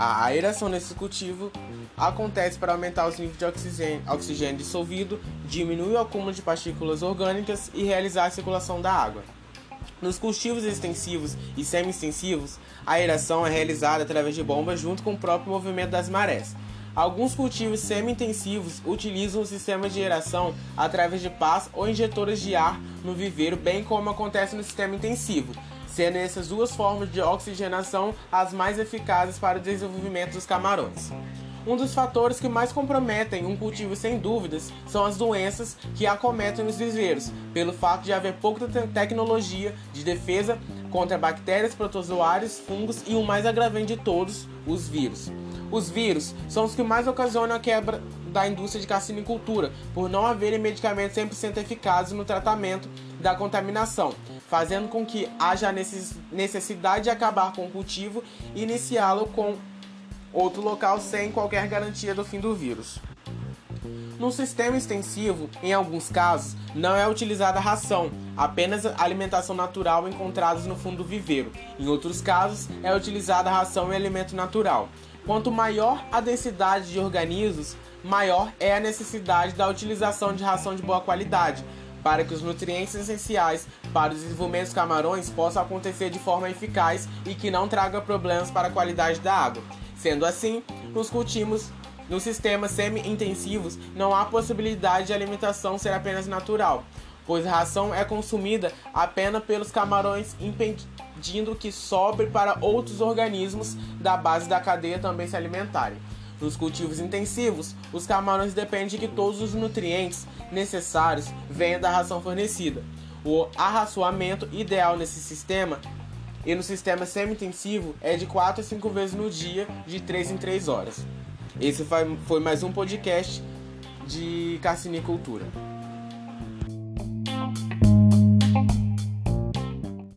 A aeração nesse cultivo acontece para aumentar os níveis de oxigênio, oxigênio dissolvido, diminuir o acúmulo de partículas orgânicas e realizar a circulação da água. Nos cultivos extensivos e semi-extensivos, a aeração é realizada através de bombas junto com o próprio movimento das marés. Alguns cultivos semi-intensivos utilizam o sistema de aeração através de pás ou injetores de ar no viveiro, bem como acontece no sistema intensivo, sendo essas duas formas de oxigenação as mais eficazes para o desenvolvimento dos camarões. Um dos fatores que mais comprometem um cultivo sem dúvidas são as doenças que acometem os viveiros, pelo fato de haver pouca tecnologia de defesa contra bactérias, protozoários, fungos e o mais agravante de todos, os vírus. Os vírus são os que mais ocasionam a quebra da indústria de carcinicultura, por não haverem medicamentos 100% eficazes no tratamento da contaminação, fazendo com que haja necessidade de acabar com o cultivo e iniciá-lo com outro local sem qualquer garantia do fim do vírus. No sistema extensivo, em alguns casos, não é utilizada ração, apenas alimentação natural encontrados no fundo do viveiro. Em outros casos, é utilizada ração e alimento natural. Quanto maior a densidade de organismos, maior é a necessidade da utilização de ração de boa qualidade, para que os nutrientes essenciais para o desenvolvimento dos camarões possam acontecer de forma eficaz e que não traga problemas para a qualidade da água. Sendo assim, nos cultivos nos sistemas semi-intensivos não há possibilidade de alimentação ser apenas natural, pois a ração é consumida apenas pelos camarões, impedindo que sobre para outros organismos da base da cadeia também se alimentarem. Nos cultivos intensivos, os camarões dependem de que todos os nutrientes necessários venham da ração fornecida. O arraçoamento ideal nesse sistema e no sistema semi-intensivo é de 4 a 5 vezes no dia, de 3 em 3 horas. Esse foi mais um podcast de Cassinicultura.